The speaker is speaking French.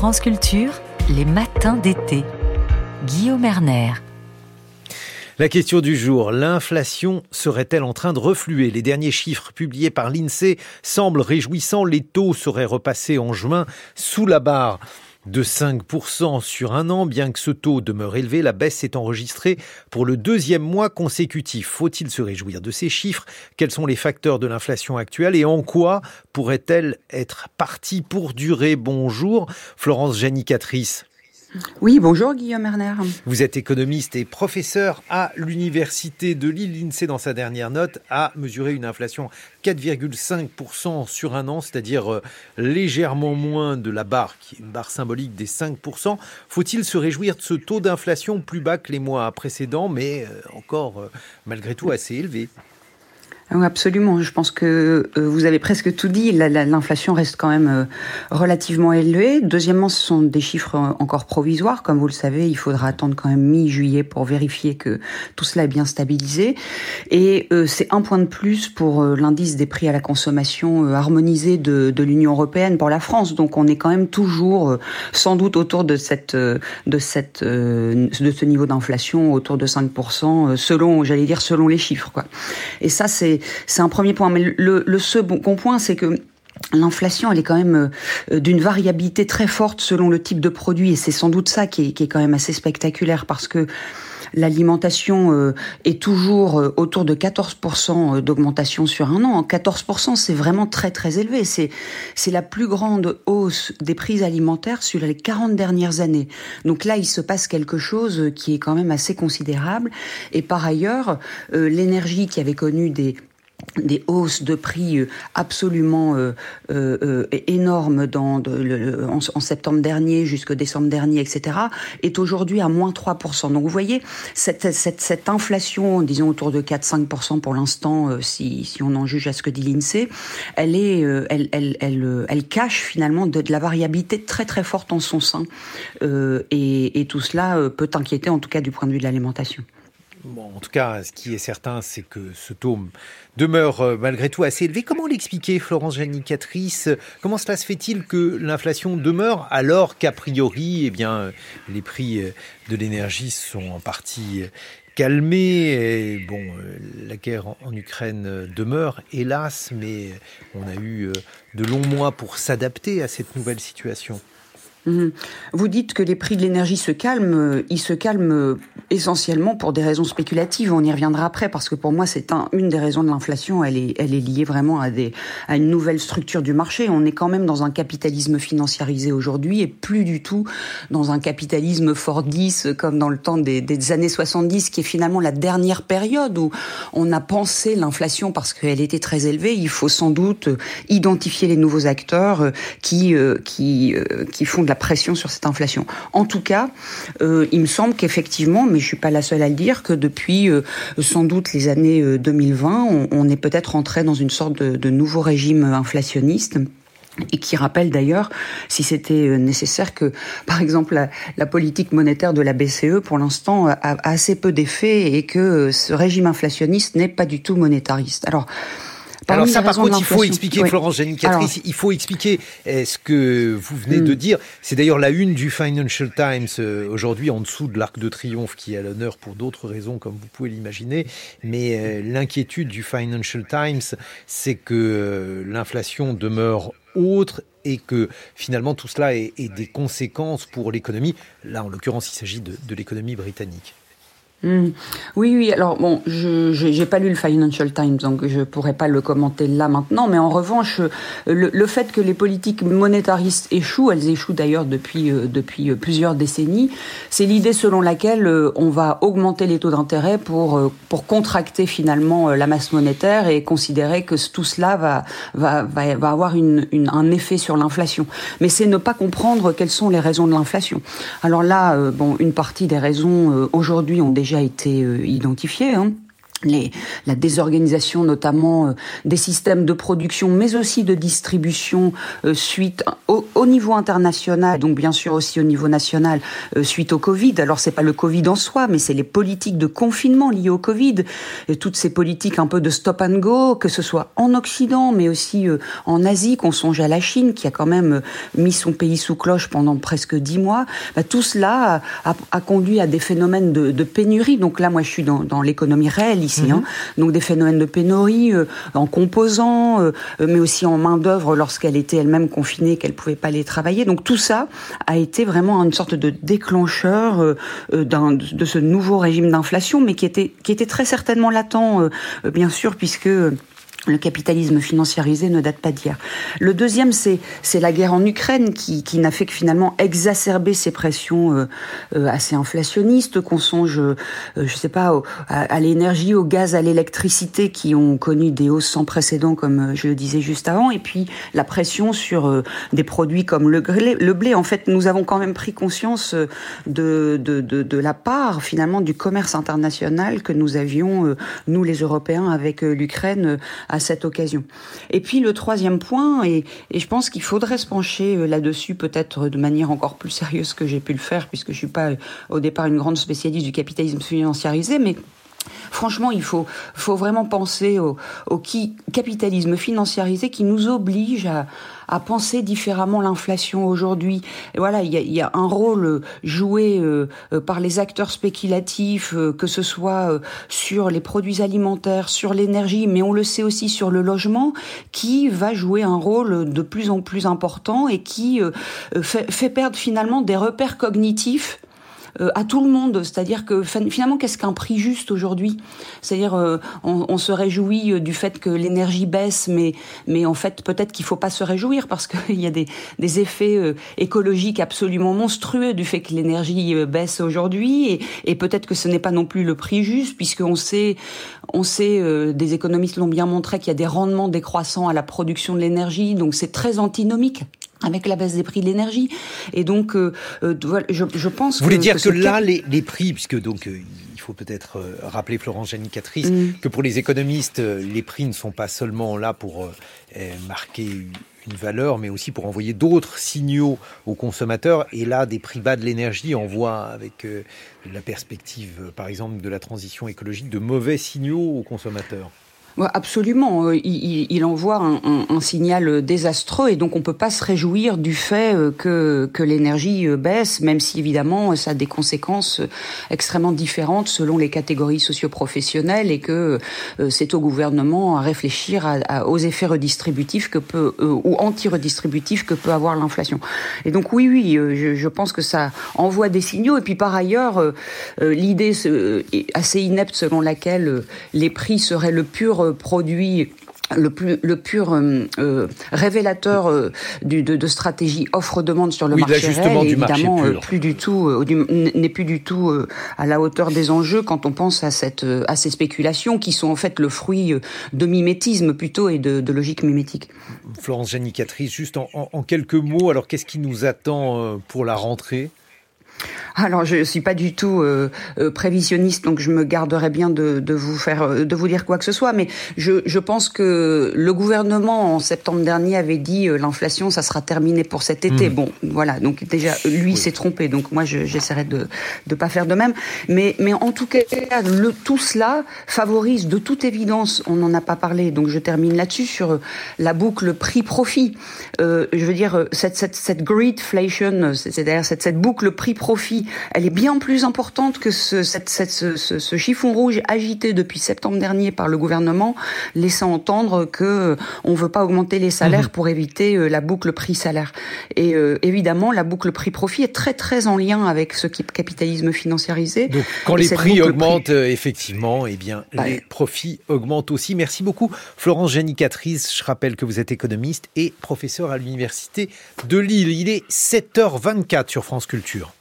France Culture, les matins d'été. Guillaume Erner. La question du jour, l'inflation serait-elle en train de refluer? Les derniers chiffres publiés par l'INSEE semblent réjouissants. Les taux seraient repassés en juin sous la barre de 5% sur un an. Bien que ce taux demeure élevé, la baisse s'est enregistrée pour le deuxième mois consécutif. Faut-il se réjouir de ces chiffres? Quels sont les facteurs de l'inflation actuelle et en quoi pourrait-elle être partie pour durer? Bonjour, Florence Janicatrice. Oui, bonjour Guillaume Erner. Vous êtes économiste et professeur à l'Université de Lille. L'INSEE, dans sa dernière note, a mesuré une inflation 4,5% sur un an, c'est-à-dire euh, légèrement moins de la barre, qui est une barre symbolique des 5%. Faut-il se réjouir de ce taux d'inflation plus bas que les mois précédents, mais euh, encore euh, malgré tout assez élevé? Absolument. Je pense que euh, vous avez presque tout dit. L'inflation reste quand même euh, relativement élevée. Deuxièmement, ce sont des chiffres encore provisoires. Comme vous le savez, il faudra attendre quand même mi-juillet pour vérifier que tout cela est bien stabilisé. Et euh, c'est un point de plus pour l'indice des prix à la consommation harmonisé de, de l'Union européenne pour la France. Donc on est quand même toujours sans doute autour de cette de cette de ce niveau d'inflation autour de 5% selon j'allais dire selon les chiffres quoi. Et ça c'est c'est un premier point. Mais le, second point, c'est que L'inflation, elle est quand même euh, d'une variabilité très forte selon le type de produit, et c'est sans doute ça qui est, quand même assez spectaculaire parce que l'alimentation euh, est toujours euh, autour de 14% d'augmentation sur un an. 14%, c'est vraiment très très élevé. C'est c'est la plus grande hausse des prix alimentaires sur les 40 dernières années. Donc là, il se passe quelque chose qui est quand même assez considérable. Et par ailleurs, l'énergie qui avait connu des des hausses de prix euh, absolument euh, euh, énormes dans en, septembre dernier jusqu'au décembre dernier, etc., est aujourd'hui à moins 3%. Donc vous voyez, cette, cette, cette inflation, disons autour de 4-5% pour l'instant, si, si on en juge à ce que dit l'INSEE, elle, elle, elle, elle, elle, cache finalement de, de, la variabilité très très forte en son sein. et, et tout cela peut inquiéter, en tout cas du point de vue de l'alimentation. En tout cas, ce qui est certain, c'est que ce taux demeure euh, malgré tout assez élevé. Comment l'expliquer, Florence Janicatrice Comment cela se fait-il que l'inflation demeure alors qu'a priori, eh bien, les prix euh, de l'énergie sont en partie euh, calmés? Et, Bon, la guerre en Ukraine demeure, hélas, mais on a eu de longs mois pour s'adapter à cette nouvelle situation. Mhm. Vous dites que les prix de l'énergie se calment. Ils se calment essentiellement pour des raisons spéculatives. On y reviendra après parce que pour moi, c'est un, une des raisons de l'inflation. Elle est, liée vraiment à, une nouvelle structure du marché. On est quand même dans un capitalisme financiarisé aujourd'hui et plus du tout dans un capitalisme fordiste comme dans le temps des, des années 70, qui est finalement la dernière période où on a pensé l'inflation parce qu'elle était très élevée. Il faut sans doute identifier les nouveaux acteurs qui, euh, qui, euh, qui font la pression sur cette inflation. En tout cas, euh, il me semble qu'effectivement, mais je suis pas la seule à le dire, que depuis euh, sans doute les années 2020, euh, on, est peut-être entré dans une sorte de, nouveau régime inflationniste et qui rappelle d'ailleurs, si c'était nécessaire, que par exemple la, la, politique monétaire de la BCE pour l'instant a, a assez peu d'effet et que ce régime inflationniste n'est pas du tout monétariste. Alors alors ça, par contre, il faut expliquer, Florence il faut expliquer euh, ce que vous venez de hmm. dire. C'est d'ailleurs la une du Financial Times euh, aujourd'hui, en dessous de l'Arc de Triomphe, qui est à l'honneur pour d'autres raisons, comme vous pouvez l'imaginer. Mais euh, l'inquiétude du Financial Times, c'est que l'inflation demeure autre et que finalement tout cela ait, des conséquences pour l'économie. Là, en l'occurrence, il s'agit de l'économie britannique. Hmm. Oui, oui. Alors bon, je n'ai pas lu le Financial Times, donc je pourrais pas le commenter là maintenant. Mais en revanche, le, le fait que les politiques monétaristes échouent, elles échouent d'ailleurs depuis euh, depuis plusieurs décennies, c'est l'idée selon laquelle euh, on va augmenter les taux d'intérêt pour euh, pour contracter finalement la masse monétaire et considérer que tout cela va va va, va avoir une, une, un effet sur l'inflation. Mais c'est ne pas comprendre quelles sont les raisons de l'inflation. Alors là, bon, une partie des raisons aujourd'hui ont déjà été euh, identifiés. Hein. Les, la désorganisation notamment euh, des systèmes de production, mais aussi de distribution euh, suite au, au, niveau international, donc bien sûr aussi au niveau national euh, suite au Covid. Alors c'est pas le Covid en soi, mais c'est les politiques de confinement liées au Covid, et toutes ces politiques un peu de stop and go, que ce soit en Occident, mais aussi en Asie, qu'on songe à la Chine, qui a quand même mis son pays sous cloche pendant presque dix mois. Bah, tout cela a, a, conduit à des phénomènes de, de pénurie. Donc là, moi, je suis dans, dans l'économie réelle ici. Hein. Mhm. Donc des phénomènes de pénurie euh, en composants, euh, mais aussi en main d'œuvre lorsqu'elle était elle-même confinée, qu'elle pouvait pas aller travailler. Donc tout ça a été vraiment une sorte de déclencheur euh, de ce nouveau régime d'inflation, mais qui était qui était très certainement latent, bien sûr, puisque le capitalisme financiarisé ne date pas d'hier. Le deuxième, c'est la guerre en Ukraine qui, qui n'a fait que finalement exacerber ces pressions euh, euh assez inflationnistes qu'on songe, euh, je sais pas, à, l'énergie, au gaz, à l'électricité qui ont connu des hausses sans précédent, comme je le disais juste avant, et puis la pression sur euh, des produits comme le, le blé. En fait, nous avons quand même pris conscience de, de, de, de la part finalement du commerce international que nous avions, nous les Européens, avec l'Ukraine à cette occasion. Et puis le troisième point, et, je pense qu'il faudrait se pencher euh, là-dessus peut-être de manière encore plus sérieuse que j'ai pu le faire, puisque je suis pas euh, au départ une grande spécialiste du capitalisme financiarisé, mais Franchement, il faut, faut vraiment penser au, au qui, capitalisme financiarisé qui nous oblige à, à penser différemment l'inflation aujourd'hui. Voilà, il y a, y a, un rôle joué euh, euh, par les acteurs spéculatifs, euh, que ce soit sur les produits alimentaires, sur l'énergie, mais on le sait aussi sur le logement, qui va jouer un rôle de plus en plus important et qui fait, fait perdre finalement des repères cognitifs euh, à tout le monde. C'est-à-dire que finalement, qu'est-ce qu'un prix juste aujourd'hui? C'est-à-dire, euh, on, on, se réjouit euh, du fait que l'énergie baisse, mais mais en fait, peut-être qu'il faut pas se réjouir parce qu'il y a des, des effets écologiques absolument monstrueux du fait que l'énergie baisse aujourd'hui, et, et peut-être que ce n'est pas non plus le prix juste, puisqu'on sait, on sait, des économistes l'ont bien montré qu'il y a des rendements décroissants à la production de l'énergie, donc c'est très antinomique avec la baisse des prix de l'énergie. Et donc, euh, euh je, je, pense Vous voulez dire que, là, les, les, prix, puisque donc euh, il faut peut-être rappeler Florence Janicatrice, mm. que pour les économistes, les prix ne sont pas seulement là pour marquer une valeur, mais aussi pour envoyer d'autres signaux aux consommateurs. Et là, des prix bas de l'énergie envoient, avec la perspective, par exemple, de la transition écologique, de mauvais signaux aux consommateurs absolument. Euh, il, envoie un, un, un, signal désastreux et donc on peut pas se réjouir du fait euh, que, que l'énergie euh, baisse, même si évidemment ça a des conséquences extrêmement différentes selon les catégories socioprofessionnelles et que c'est au gouvernement à réfléchir à, à, aux effets redistributifs que peut ou anti-redistributifs que peut avoir l'inflation. Et donc oui, oui, je, je, pense que ça envoie des signaux. Et puis par ailleurs, l'idée assez inepte selon laquelle les prix seraient le pur produit le, plus, le pur euh, euh, révélateur euh, du, de, de, stratégie offre-demande sur le oui, marché réel, évidemment euh, plus du tout n'est plus du tout à la hauteur des enjeux quand on pense à cette à ces spéculations qui sont en fait le fruit de mimétisme plutôt et de, de logique mimétique. Florence Janicatrice, juste en, en, en quelques mots, alors qu'est-ce qui nous attend pour la rentrée? Alors, je suis pas du tout euh, euh, prévisionniste, donc je me garderai bien de, de, vous faire, euh, de vous dire quoi que ce soit. Mais je, je pense que le gouvernement en septembre dernier avait dit euh, l'inflation, ça sera terminé pour cet été. Mmh. Bon, voilà. Donc déjà, lui oui. s'est trompé. Donc moi, j'essaierai de de pas faire de même. Mais mais en tout cas, le, tout cela favorise de toute évidence. On n'en a pas parlé, donc je termine là-dessus sur la boucle prix-profit. je veux dire cette cette cette greedflation, c'est-à-dire cette cette boucle prix-profit elle est bien plus importante que ce, cette, cette, ce, ce, chiffon rouge agité depuis septembre dernier par le gouvernement, laissant entendre que euh, on veut pas augmenter les salaires mmh. pour éviter euh, la boucle prix-salaire. Et euh, évidemment, la boucle prix-profit est très très en lien avec ce capitalisme financiarisé. Donc, quand les prix augmentent, prix... effectivement, eh bien, bah, les profits augmentent aussi. Merci beaucoup, Florence Génicatrice. Je rappelle que vous êtes économiste et professeur à l'université de Lille. Il est 7h24 sur France Culture.